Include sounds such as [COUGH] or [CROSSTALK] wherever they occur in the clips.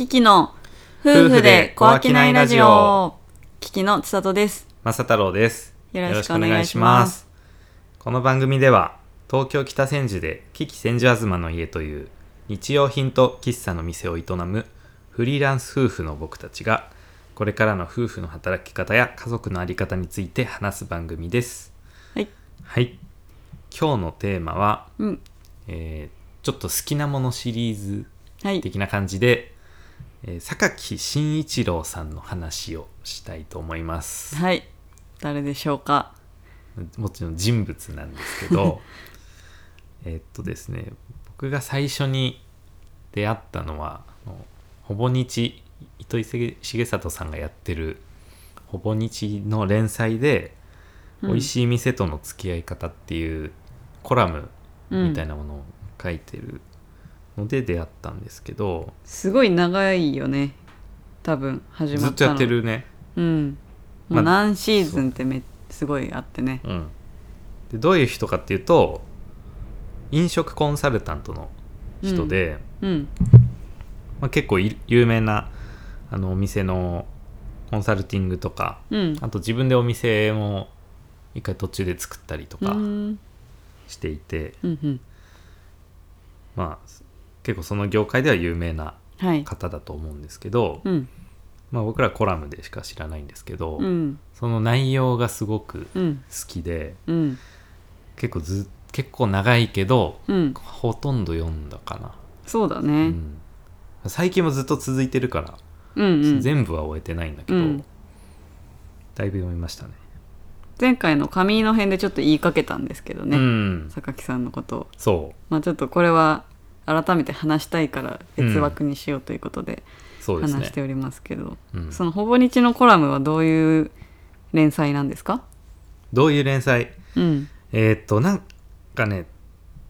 キキの夫婦で小飽きないラジオ。キキの千里です。正太郎です。よろしくお願いしますこの番組では、東京北千住でキキ千住東の家という日用品と喫茶の店を営むフリーランス夫婦の僕たちが、これからの夫婦の働き方や家族のあり方について話す番組です。はい。はい。今日のテーマは、うん。えーちょっと好きなものシリーズはい。的な感じで、えー榊慎一郎さんの話をしたいと思います。はい。誰でしょうか？もちろん人物なんですけど [LAUGHS] えっとですね僕が最初に出会ったのはほぼ日糸井重里さんがやってるほぼ日の連載で「うん美味しい店との付き合い方」っていうコラムみたいなものを書いてるので出会ったんですけど、すごい長いよね。多分始まったの。ずっとやって。るね、うん。まあもう何シーズンってめすごいあってね。うん、でどういう人かっていうと飲食コンサルタントの人で、うん。まあ、結構い有名なあのお店のコンサルティングとかうん。あと自分でお店も一回途中で作ったりとうかん。していて、うんうん。まあ結構その業界では有名なはい。方だと思うんですけど、うん。まあ、僕らコラムでしか知らないんですけど、うん。その内容がすごくうん。好きでうん。結構ず結構長いけどうん。ほとんど読んだかな、うそうだね。ん、最近もずっと続いてるからうんうん。全部は終えてないんだけど、うんだいぶ読みましたね。前回の紙の辺でちょっと言いかけたんですけどね。うん、榊さんのことを。そまあちょっとこれは改めて話したいから別枠にしようということで話しておりますけど、うん。そのほぼ日のコラムはどういう連載なんですか？どういう連載？うん。えーっとなんかね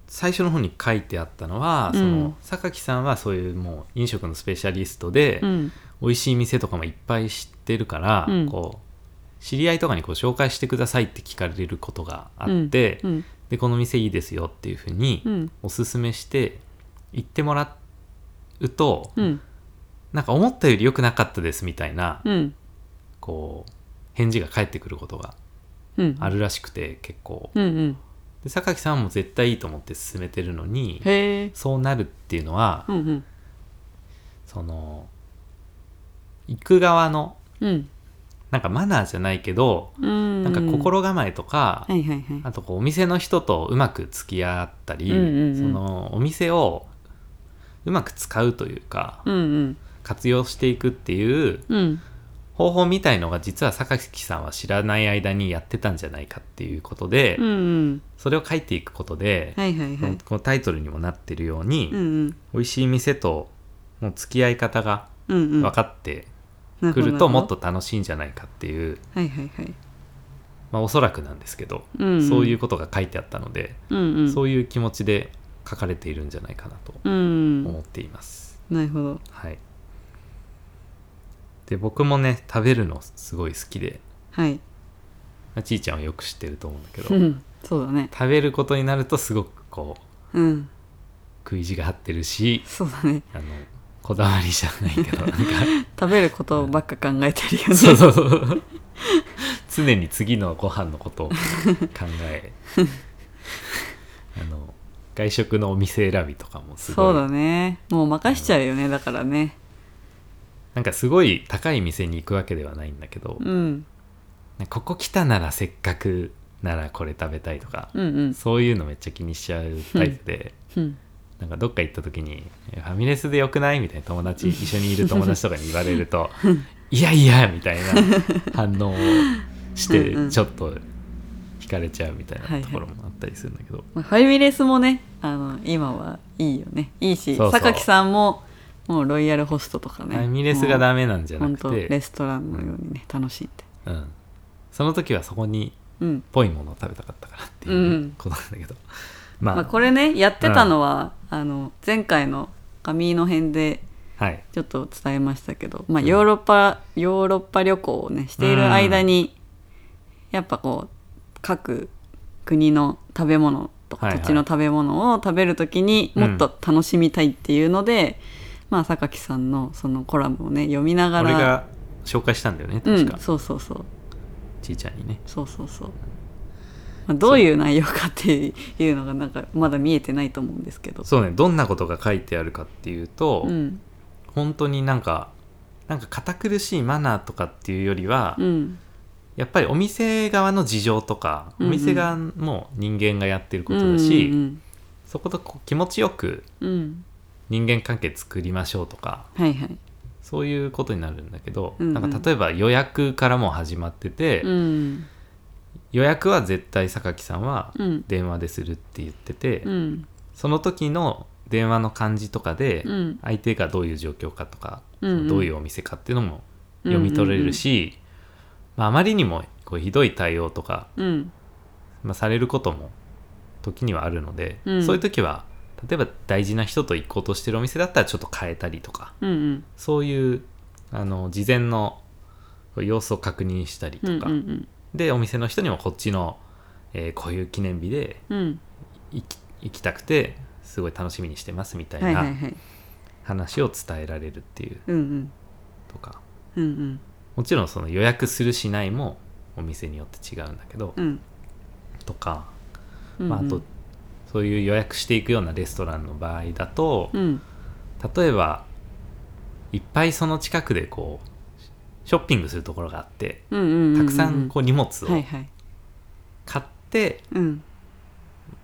最初の方に書いてあったのは、そうん。の榊さんはそういうもう飲食のスペシャリストで、うん。美味しい店とかもいっぱい知ってるから、うん。こう知り合いとかにこう紹介してくださいって聞かれることがあって、うん。でこの店いいですよっていうふうにうん。おすすめして行ってもらうと、うん。なんか思ったより良くなかったですみたいな、うん。こう返事が返ってくることがうん。あるらしくて結構。うんうん。で榊さんはもう絶対いいと思って進めてるのにそうなるっていうのは、うんうん。その行く側のうん。なんかマナーじゃないけど、うん。なんか心構えとか、はいはいはい。あとこうお店の人とうまく付き合ったり、うんうんうん。そのお店をうまく使うというか、うんうん。活用していくっていううん。方法みたいのが実は榊さんは知らない間にやってたんじゃないかっていうことで、うんうん。それを書いていくことで、はいはいはい。このタイトルにもなってるように、うんうん美味しい店との付き合い方が分かってくるともっと楽しいんじゃないかっていう、はいはいはい。まあ、おそらくなんですけど、うんうん。そういうことが書いてあったので、うんうん。そういう気持ちで書かれているんじゃないかなとうん。思っています。なるほど。はい、で僕もね食べるのすごい好きで。はい。まあちいちゃんはよく知ってると思うんだけど、うん。そうだね。食べることになるとすごくこううん。食い地が張ってるしそうだね。あのこだわりじゃないけどなんか。[LAUGHS] 食べることばっか考えてるよね。そうそうそう。常に次のご飯のことを考え。[LAUGHS] あの外食のお店選びとかもすごい。そうだね。もう任しちゃうよねだからね。なんかすごい高い店に行くわけではないんだけど、うん。ここ来たならせっかくならこれ食べたいとか、うんうん。そういうのめっちゃ気にしちゃうタイプで、うん。なんかどっか行った時に「ファミレスでよくない?」みたいな友達 [LAUGHS] 一緒にいる友達とかに言われると「[LAUGHS] いやいや」みたいな反応をしてうんうん。ちょっと惹かれちゃうみたいないところもあったりするんだけど、まあファミレスもねあの今はいいよねいいし榊さんももうロイヤルホストとかねファミレスがダメなんじゃなくてレストランのようにね楽しんでうん、その時はそこにうんぽいものを食べたかったからっていうことなんだけど、まあ、まあこれねやってたのはあの前回の紙の辺ではいちょっと伝えましたけど、まあ、ヨーロッパ、ヨーロッパ旅行をねしている間に、やっぱこう各国の食べ物と土地の食べ物を食べる時にもっと楽しみたいっていうので、まあ榊さんのそのコラムをね読みながら。俺が紹介したんだよねうん確か、そうそうそう。ちいちゃんにね。そうそうそう、まあ、どういう内容かっていうのがなんかまだ見えてないと思うんですけど。そうね。どんなことが書いてあるかっていうと、うん。本当になんかなんか堅苦しいマナーとかっていうよりは、うんやっぱりお店側の事情とか、うんうん。お店側も人間がやってることだし、うんそことこう気持ちよくうん。うん人間関係作りましょうとかはいはい。そういうことになるんだけど、うんうん。なんか例えば予約からも始まってて、うん。予約は絶対榊さんはうん。電話でするって言ってて、うん。その時の電話の感じとかでうん。相手がどういう状況かとか、うんうん。どういうお店かっていうのも読み取れるし、まあ、あまりにもこうひどい対応とか、うん。まあ、されることも時にはあるので、うん。そういう時は例えば大事な人と行こうとしてるお店だったらちょっと変えたりとかうんうん。そういうあの事前の様子を確認したりとうんか、うん。でお店の人にもこっちの、えーこういう記念日でうん。行き行きたくてすごい楽しみにしてますみたいな話を伝えられるっていううんうん。とか。うんうんもちろんその予約するしないもお店によって違うんだけど、うん。とか、うんまあ、あとそういう予約していくようなレストランの場合だと、うん。例えばいっぱいその近くでこうショッピングするところがあってうんうんうんうんたくさんこう荷物をはいはい。買って、うん。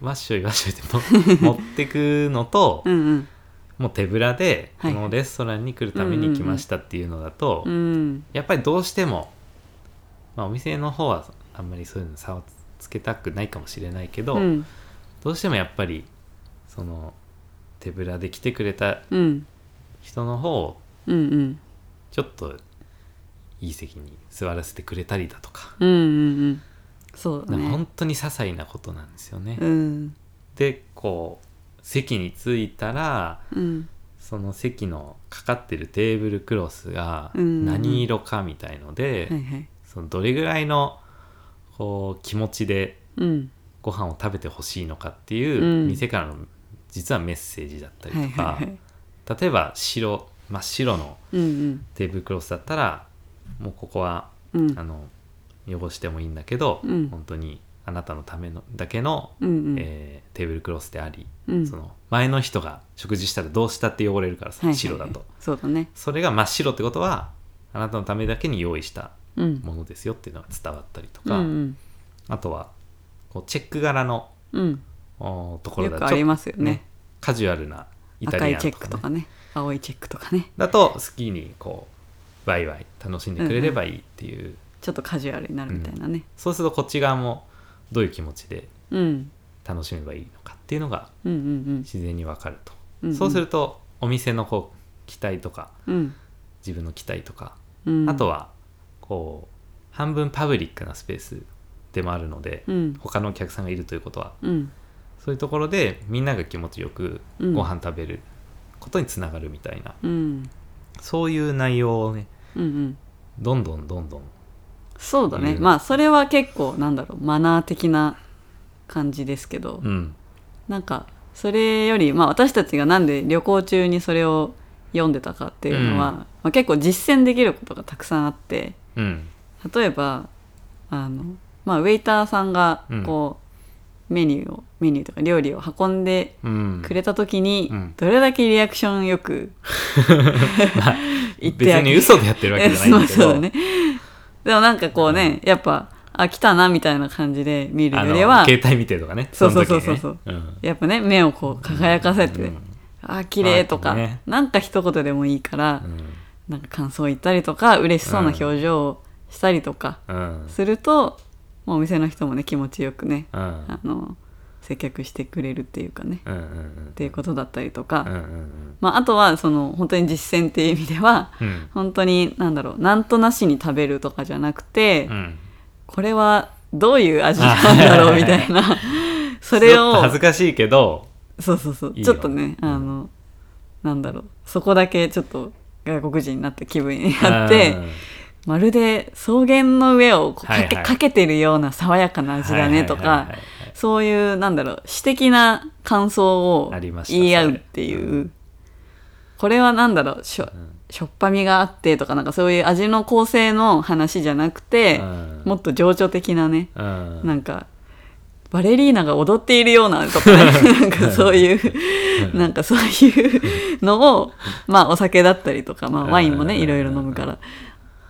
わっしょいわっしょいっても [LAUGHS] 持ってくのと、うんうんもう手ぶらでこのレストランに来るために来ましたっていうのだと、うん。やっぱりどうしても、まあ、お店の方はあんまりそういうの差をつけたくないかもしれないけど、うん。どうしてもやっぱりその手ぶらで来てくれたうん。人の方をうんうん。ちょっといい席に座らせてくれたりだとか、うんうんうん。そうね。本当に些細なことなんですよね。うん。でこう席に着いたらうん。その席のかかってるテーブルクロスが何色かみたいので、はいはい。そのどれぐらいのこう気持ちでうん。ご飯を食べてほしいのかっていうう、ん。店からの実はメッセージだったりはいとか、はいはい例えば白真っ白のテーブルクロスだったらもうここは、うん。あの汚してもいいんだけど、うん。本当にあなたのためのだけの、うんうん。えーテーブルクロスであり、うん。その前の人が食事したらどうしたって汚れるからさ、はい白だと。そうだね。それが真っ白ってことはあなたのためだけに用意したうんものですよっていうのが伝わったりとうか、ん。あとはこうチェック柄のうん。おところだよくありますよね。カジュアルなイタ赤いチェッリアンとか,、ね、クとかね。青いチェックとかね。だと好きにこうワイワイ楽しんでくれればいいっていう、ちょっとカジュアルになるみたいなね。そうするとこっち側もどういう気持ちでうん。楽しめばいいのかっていうのが自然にわかると、うんうん。そうするとお店のこう期待とかうんうん。自分の期待とか、うん。あとはこう半分パブリックなスペースでもあるので、うん。他のお客さんがいるということは。うん。そういうところでみんなが気持ちよくうん。ご飯食べることにつながるみたいな、うん。そういう内容をねうんうん。どんどんどんどんそうだね。うん。まあそれは結構なんだろうマナー的な感じですけど。うん。なんかそれよりまあ私たちがなんで旅行中にそれを読んでたかっていうのは、うん。まあ、結構実践できることがたくさんあって。うん。例えばあの、まあ、ウェイターさんがうん。こう、メニューをメニューとか料理を運んでうん。くれた時に、うん。どれだけリアクションよく [LAUGHS] [LAUGHS] 言って別あげに嘘でやってるわけじゃないんだけど。[LAUGHS] そうそうだねでもなんかこうね、やっぱあ来たなみたいな感じで見るよりは携帯見てとかね。そうそうそうそう。うん。やっぱね目をこう輝かせて、うん。あ綺麗とか、なんか一言でもいいから、うん。なんか感想を言ったりとか嬉しそうな表情をしたりとかうん。すると、もうお店の人もね気持ちよくね、うん。あの接客してくれるっていうかね、うんうんっていうことだったりとか、うんうんうん。まあ、あとはその本当に実践っていう意味ではうん。本当になんだろうなんとなしに食べるとかじゃなくて、うん。これはどういう味なんだろうみたいな。[LAUGHS] それを恥ずかしいけどそうそうそう。ちょっとねあのなんだろう。そこだけちょっと外国人になった気分になってうん。まるで草原の上をかけ,、はいはい。かけてるような爽やかな味だねとかはいはいはいはいそういうなんだろう詩的な感想を言い合うっていう、これは何だろうしょ,、ん。しょっぱみがあってとかなんかそういう味の構成の話じゃなくて、うん。もっと情緒的なねうん。なんかバレリーナが踊っているようなとかね。[LAUGHS] なんかそういうなんかそういうのをまあお酒だったりとか、まあ、ワインもねうん。いろいろ飲むから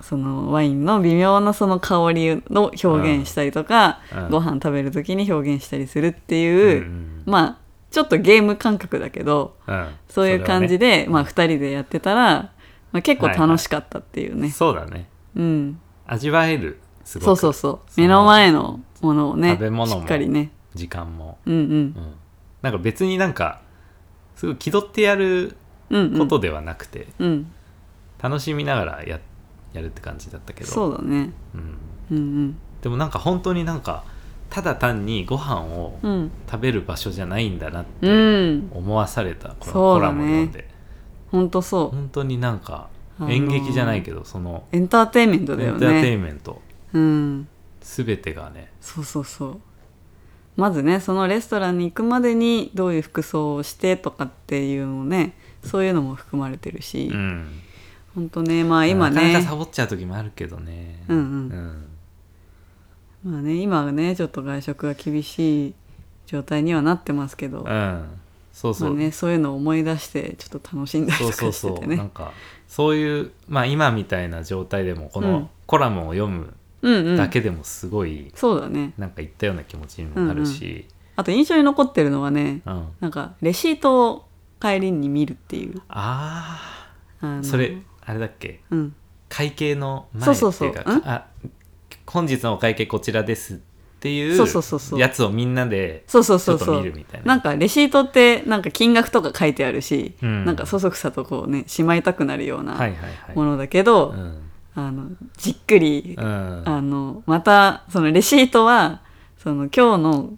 そのワインの微妙なその香りの表現したりとかうん。ご飯食べる時に表現したりするっていううん。まあちょっとゲーム感覚だけどうん。そういう感じで、まあ、2人でやってたら、まあ、結構楽しかったっていうね、そうだね。うん、味わえるすごく。そうそうそう。目の前のものをね食べ物もしっかりね。時間も、うんうん。うん、なんか別になんかすごい気取ってやるうんうん。ことではなくて、うん。楽しみながらややるって感じだったけど。そうだね。うん、うんでもなんか本当になんかただ単にご飯をうん。うん食べる場所じゃないんだなっうてん。思わされたこのそうだね。コラムを読んで、ほんとそう。本当になんかあのー演劇じゃないけどそのエンターテインメントだよエンターテイねンメント。うん。全てがね。そうそうそう。まずねそのレストランに行くまでにどういう服装をしてとかっていうのねそういうのも含まれてるし、うんほんとねまあ今ね。なかなかサボっちゃう時もあるけどね。うんうん。うん。まあね今はねちょっと外食が厳しい状態にはなってますけど、うん。そうそう、まあね、そういうのを思い出してちょっと楽しんだりそうとそうそう、かしててねなんかそういうまあ今みたいな状態でもこうん。のコラムを読むうんうん。だけでもすごいそうだね。なんか言ったような気持ちにもなるし、あと印象に残ってるのはねうん。なんかレシートを帰りに見るっていう。ああそれあれだっけ？うん。会計の前ってそうそうそう。いうかん？あ本日のお会計こちらですっていうやつをみんなでそうそうそうちょっと見るみたいな。なんかレシートってなんか金額とか書いてあるし、うん。なんかそそくさとこうねしまいたくなるようはいなはいはい。ものだけど、うん。あのじっくり、うん。あのまたそのレシートはその今日の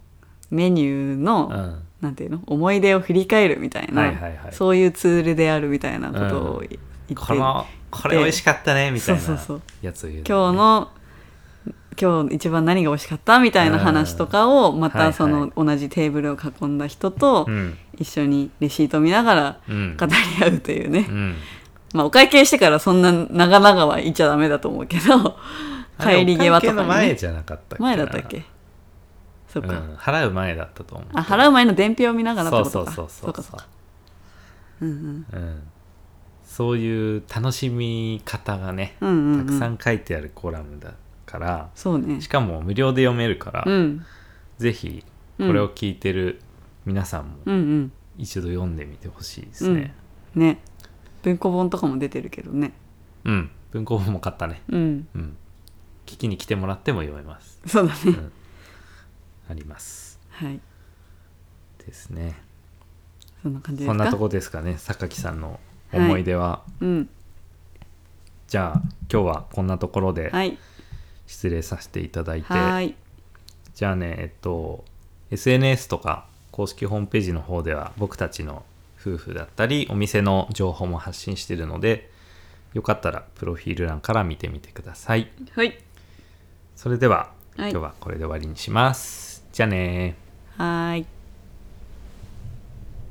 メニューの、うん。なんていうの？思い出を振り返るみたいな、はいはいはい。そういうツールであるみたいなことをこのこれ美味しかったねみたいなそうそうそう。やつを言う今日の今日一番何が美味しかったみたいな話とかをまたその同じテーブルを囲んだ人とうん。一緒にレシート見ながらうん。語り合うというね、うん。まあお会計してからそんな長々は言っちゃダメだと思うけど帰り際とかに、ね、前じゃなかった前だったっけ？そっか、うん、払う前だったと思う。あ払う前の伝票を見ながらってそうことかそうそう。そうかそうかうん。うん、そういう楽しみ方がね、うんうんうん。たくさん書いてあるコラムだからそうね。しかも無料で読めるから、うん。ぜひこれを聞いてる皆さんもうんうん。一度読んでみてほしいですね。ね。文庫本とかも出てるけどね。うん、文庫本も買ったね。うん。うん。聞きに来てもらっても読めます。そうだね、うん。あります。はい。ですね。そんな感じですか？そんなとこですかね。榊さんの思い出は、うん。じゃあ今日はこんなところではい。失礼させていただいて、はい。じゃあねえっと SNS とか公式ホームページの方では僕たちの夫婦だったりお店の情報も発信してるのでよかったらプロフィール欄から見てみてください。はい。それでは、はい。今日はこれで終わりにします。じゃあねー。はーい